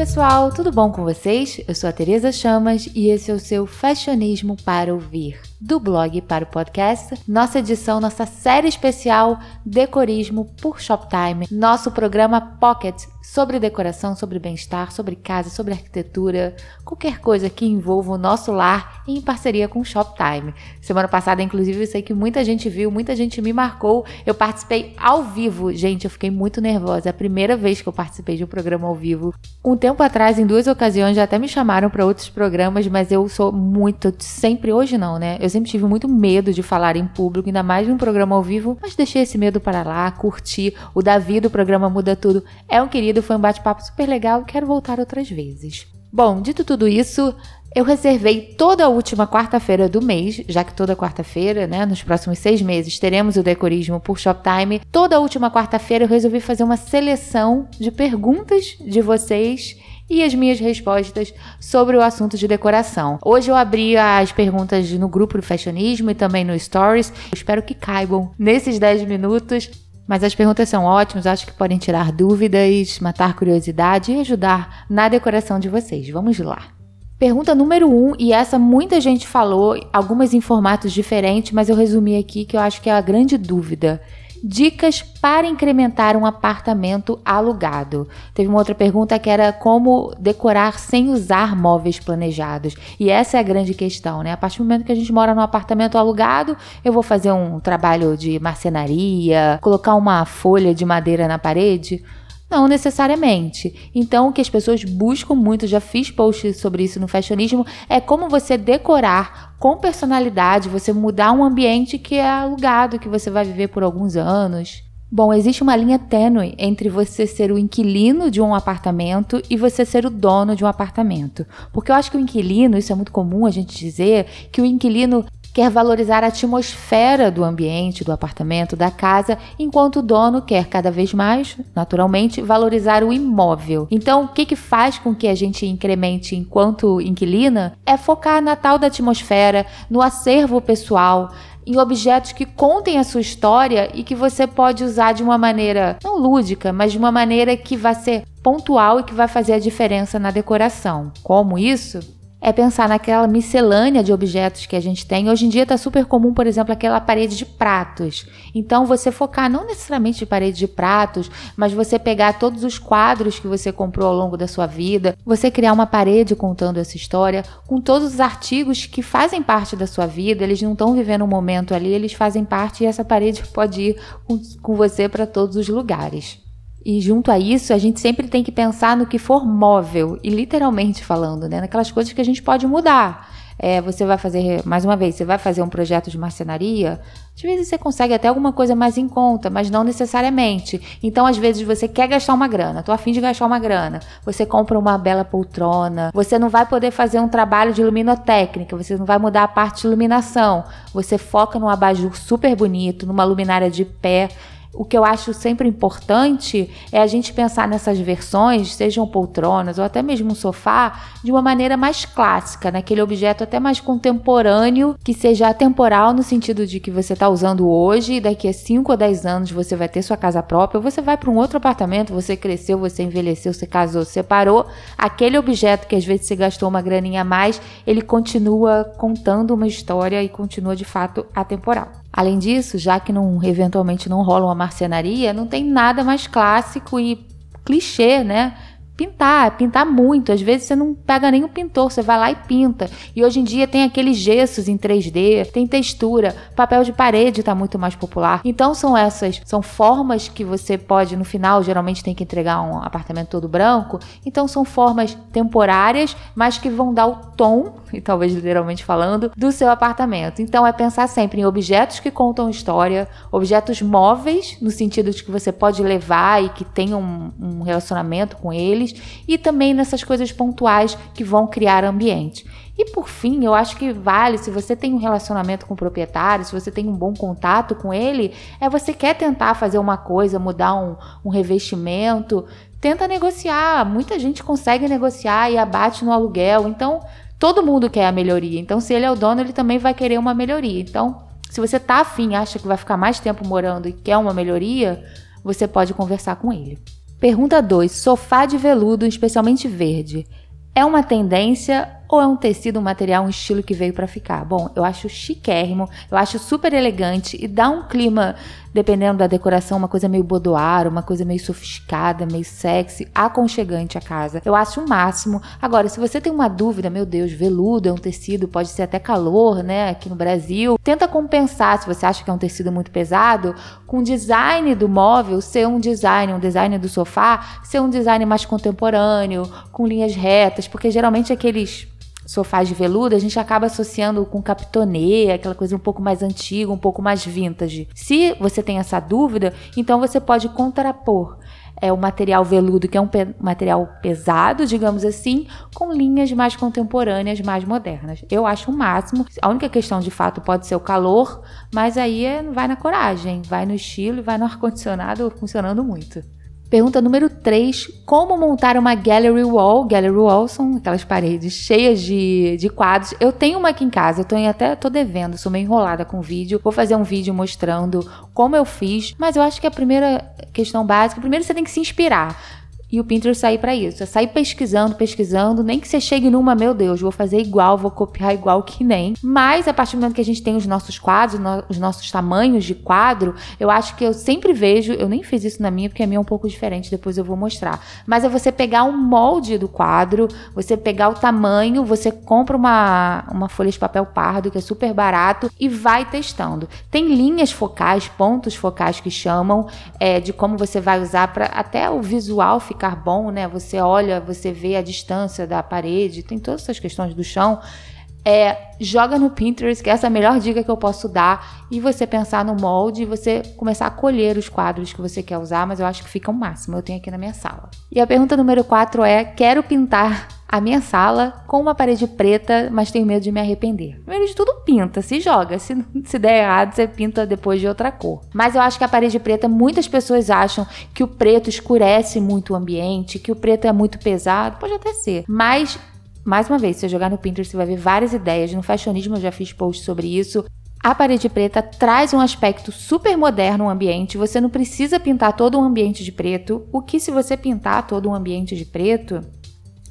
pessoal, tudo bom com vocês? Eu sou a Tereza Chamas e esse é o seu Fashionismo para ouvir, do blog para o podcast, nossa edição, nossa série especial Decorismo por Shoptime, nosso programa Pocket sobre decoração, sobre bem-estar, sobre casa, sobre arquitetura, qualquer coisa que envolva o nosso lar em parceria com o Shoptime. Semana passada, inclusive, eu sei que muita gente viu, muita gente me marcou. Eu participei ao vivo. Gente, eu fiquei muito nervosa. É a primeira vez que eu participei de um programa ao vivo. Um tempo atrás, em duas ocasiões, já até me chamaram para outros programas, mas eu sou muito, sempre, hoje não, né? Eu sempre tive muito medo de falar em público, ainda mais de um programa ao vivo, mas deixei esse medo para lá, curti. O Davi do programa Muda Tudo é um querido, foi um bate-papo super legal, quero voltar outras vezes. Bom, dito tudo isso, eu reservei toda a última quarta-feira do mês, já que toda quarta-feira, né, nos próximos seis meses, teremos o decorismo por Shoptime. Toda a última quarta-feira eu resolvi fazer uma seleção de perguntas de vocês e as minhas respostas sobre o assunto de decoração. Hoje eu abri as perguntas no grupo do Fashionismo e também no Stories. Eu espero que caibam nesses 10 minutos. Mas as perguntas são ótimas, acho que podem tirar dúvidas, matar curiosidade e ajudar na decoração de vocês. Vamos lá. Pergunta número 1, um, e essa muita gente falou, algumas em formatos diferentes, mas eu resumi aqui que eu acho que é a grande dúvida. Dicas para incrementar um apartamento alugado. Teve uma outra pergunta que era como decorar sem usar móveis planejados. E essa é a grande questão, né? A partir do momento que a gente mora num apartamento alugado, eu vou fazer um trabalho de marcenaria, colocar uma folha de madeira na parede. Não necessariamente. Então, o que as pessoas buscam muito, já fiz posts sobre isso no fashionismo, é como você decorar com personalidade, você mudar um ambiente que é alugado, que você vai viver por alguns anos. Bom, existe uma linha tênue entre você ser o inquilino de um apartamento e você ser o dono de um apartamento. Porque eu acho que o inquilino, isso é muito comum a gente dizer, que o inquilino quer valorizar a atmosfera do ambiente, do apartamento, da casa, enquanto o dono quer cada vez mais, naturalmente, valorizar o imóvel. Então, o que, que faz com que a gente incremente enquanto inquilina é focar na tal da atmosfera, no acervo pessoal, em objetos que contem a sua história e que você pode usar de uma maneira não lúdica, mas de uma maneira que vai ser pontual e que vai fazer a diferença na decoração. Como isso? É pensar naquela miscelânea de objetos que a gente tem. Hoje em dia está super comum, por exemplo, aquela parede de pratos. Então, você focar não necessariamente de parede de pratos, mas você pegar todos os quadros que você comprou ao longo da sua vida, você criar uma parede contando essa história, com todos os artigos que fazem parte da sua vida, eles não estão vivendo um momento ali, eles fazem parte e essa parede pode ir com, com você para todos os lugares. E junto a isso, a gente sempre tem que pensar no que for móvel, e literalmente falando, né? Naquelas coisas que a gente pode mudar. É, você vai fazer, mais uma vez, você vai fazer um projeto de marcenaria, às vezes você consegue até alguma coisa mais em conta, mas não necessariamente. Então, às vezes, você quer gastar uma grana, tô afim de gastar uma grana. Você compra uma bela poltrona, você não vai poder fazer um trabalho de luminotécnica, você não vai mudar a parte de iluminação. Você foca num abajur super bonito, numa luminária de pé o que eu acho sempre importante é a gente pensar nessas versões, sejam poltronas ou até mesmo um sofá, de uma maneira mais clássica, naquele objeto até mais contemporâneo, que seja atemporal no sentido de que você está usando hoje e daqui a 5 ou 10 anos você vai ter sua casa própria, você vai para um outro apartamento, você cresceu, você envelheceu, você casou, separou, aquele objeto que às vezes você gastou uma graninha a mais, ele continua contando uma história e continua de fato atemporal. Além disso, já que não, eventualmente não rola uma marcenaria, não tem nada mais clássico e clichê, né? Pintar, pintar muito. Às vezes você não pega nem o pintor, você vai lá e pinta. E hoje em dia tem aqueles gessos em 3D, tem textura, papel de parede está muito mais popular. Então são essas, são formas que você pode no final, geralmente tem que entregar um apartamento todo branco. Então são formas temporárias, mas que vão dar o tom, e talvez literalmente falando, do seu apartamento. Então é pensar sempre em objetos que contam história, objetos móveis no sentido de que você pode levar e que tenham um, um relacionamento com eles e também nessas coisas pontuais que vão criar ambiente. E por fim, eu acho que vale, se você tem um relacionamento com o proprietário, se você tem um bom contato com ele, é você quer tentar fazer uma coisa, mudar um, um revestimento, tenta negociar. Muita gente consegue negociar e abate no aluguel. Então, todo mundo quer a melhoria. Então, se ele é o dono, ele também vai querer uma melhoria. Então, se você tá afim, acha que vai ficar mais tempo morando e quer uma melhoria, você pode conversar com ele. Pergunta 2. Sofá de veludo, especialmente verde. É uma tendência ou é um tecido, um material, um estilo que veio para ficar? Bom, eu acho chiquérrimo, eu acho super elegante e dá um clima, dependendo da decoração, uma coisa meio boudoir, uma coisa meio sofisticada, meio sexy, aconchegante a casa. Eu acho o máximo. Agora, se você tem uma dúvida, meu Deus, veludo é um tecido, pode ser até calor, né, aqui no Brasil, tenta compensar, se você acha que é um tecido muito pesado, com o design do móvel ser um design, um design do sofá, ser um design mais contemporâneo, com linhas retas, porque geralmente aqueles sofás de veludo, a gente acaba associando com capitonê, aquela coisa um pouco mais antiga, um pouco mais vintage. Se você tem essa dúvida, então você pode contrapor é o material veludo, que é um pe material pesado, digamos assim, com linhas mais contemporâneas, mais modernas. Eu acho o máximo. A única questão de fato pode ser o calor, mas aí é, vai na coragem, vai no estilo e vai no ar-condicionado funcionando muito. Pergunta número 3: Como montar uma gallery wall? Gallery wall são aquelas paredes cheias de, de quadros. Eu tenho uma aqui em casa, eu tô até tô devendo, sou meio enrolada com vídeo. Vou fazer um vídeo mostrando como eu fiz, mas eu acho que a primeira questão básica, primeiro você tem que se inspirar. E o Pinterest sair para isso. É sair pesquisando, pesquisando, nem que você chegue numa, meu Deus, vou fazer igual, vou copiar igual que nem. Mas a partir do momento que a gente tem os nossos quadros, no, os nossos tamanhos de quadro, eu acho que eu sempre vejo, eu nem fiz isso na minha, porque a minha é um pouco diferente, depois eu vou mostrar. Mas é você pegar um molde do quadro, você pegar o tamanho, você compra uma, uma folha de papel pardo, que é super barato, e vai testando. Tem linhas focais, pontos focais que chamam, é, de como você vai usar para até o visual ficar ficar bom, né? Você olha, você vê a distância da parede, tem todas essas questões do chão. É, joga no Pinterest, que essa é a melhor dica que eu posso dar, e você pensar no molde e você começar a colher os quadros que você quer usar, mas eu acho que fica o máximo. Eu tenho aqui na minha sala. E a pergunta número 4 é: quero pintar a minha sala com uma parede preta, mas tenho medo de me arrepender. Primeiro de tudo, pinta, se joga. Se, se der errado, você pinta depois de outra cor. Mas eu acho que a parede preta, muitas pessoas acham que o preto escurece muito o ambiente, que o preto é muito pesado. Pode até ser. Mas mais uma vez, se você jogar no Pinterest, você vai ver várias ideias. No fashionismo eu já fiz posts sobre isso. A parede preta traz um aspecto super moderno ao ambiente. Você não precisa pintar todo um ambiente de preto. O que se você pintar todo um ambiente de preto,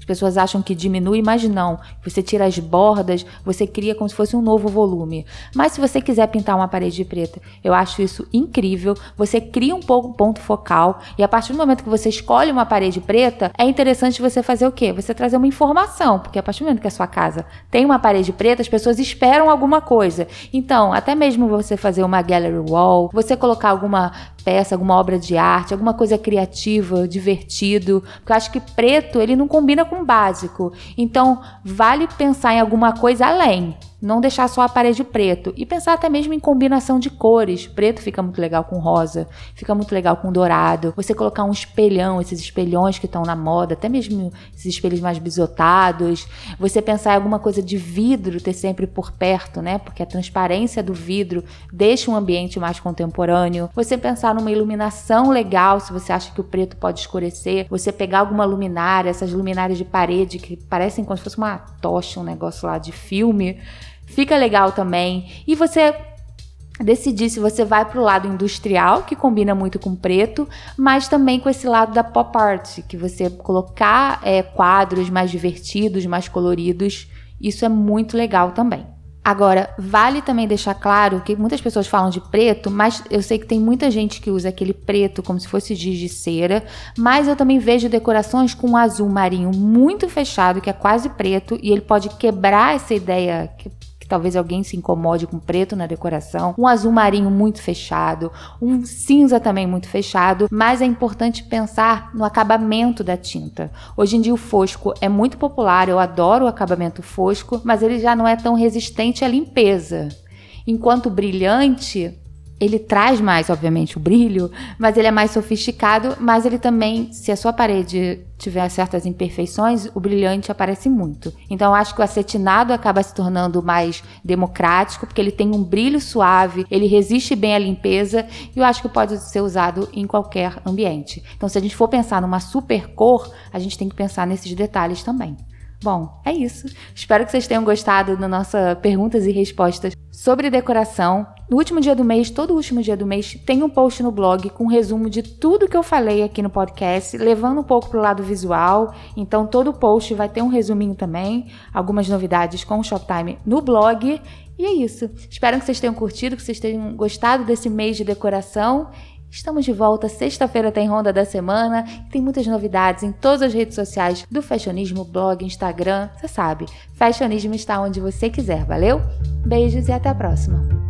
pessoas acham que diminui, mas não. Você tira as bordas, você cria como se fosse um novo volume. Mas se você quiser pintar uma parede preta, eu acho isso incrível. Você cria um pouco ponto focal e a partir do momento que você escolhe uma parede preta, é interessante você fazer o quê? Você trazer uma informação, porque a partir do momento que a sua casa tem uma parede preta, as pessoas esperam alguma coisa. Então, até mesmo você fazer uma gallery wall, você colocar alguma peça, alguma obra de arte, alguma coisa criativa, divertido, porque eu acho que preto ele não combina com básico. Então, vale pensar em alguma coisa além. Não deixar só a parede preto e pensar até mesmo em combinação de cores. Preto fica muito legal com rosa, fica muito legal com dourado. Você colocar um espelhão, esses espelhões que estão na moda, até mesmo esses espelhos mais bisotados. Você pensar em alguma coisa de vidro ter sempre por perto, né? Porque a transparência do vidro deixa um ambiente mais contemporâneo. Você pensar numa iluminação legal, se você acha que o preto pode escurecer. Você pegar alguma luminária, essas luminárias de parede que parecem como se fosse uma tocha, um negócio lá de filme fica legal também. E você decidir se você vai para o lado industrial, que combina muito com preto, mas também com esse lado da pop art, que você colocar é, quadros mais divertidos, mais coloridos, isso é muito legal também. Agora, vale também deixar claro que muitas pessoas falam de preto, mas eu sei que tem muita gente que usa aquele preto como se fosse giz de cera, mas eu também vejo decorações com um azul marinho muito fechado, que é quase preto, e ele pode quebrar essa ideia talvez alguém se incomode com preto na decoração, um azul marinho muito fechado, um cinza também muito fechado, mas é importante pensar no acabamento da tinta. Hoje em dia o fosco é muito popular, eu adoro o acabamento fosco, mas ele já não é tão resistente à limpeza. Enquanto brilhante ele traz mais, obviamente, o brilho, mas ele é mais sofisticado, mas ele também, se a sua parede tiver certas imperfeições, o brilhante aparece muito. Então eu acho que o acetinado acaba se tornando mais democrático, porque ele tem um brilho suave, ele resiste bem à limpeza e eu acho que pode ser usado em qualquer ambiente. Então se a gente for pensar numa super cor, a gente tem que pensar nesses detalhes também. Bom, é isso. Espero que vocês tenham gostado da nossa perguntas e respostas sobre decoração. No último dia do mês, todo último dia do mês, tem um post no blog com um resumo de tudo que eu falei aqui no podcast, levando um pouco para o lado visual. Então, todo post vai ter um resuminho também, algumas novidades com o Shoptime no blog. E é isso. Espero que vocês tenham curtido, que vocês tenham gostado desse mês de decoração. Estamos de volta, sexta-feira tem Ronda da Semana, tem muitas novidades em todas as redes sociais do Fashionismo, blog, Instagram, você sabe. Fashionismo está onde você quiser, valeu? Beijos e até a próxima!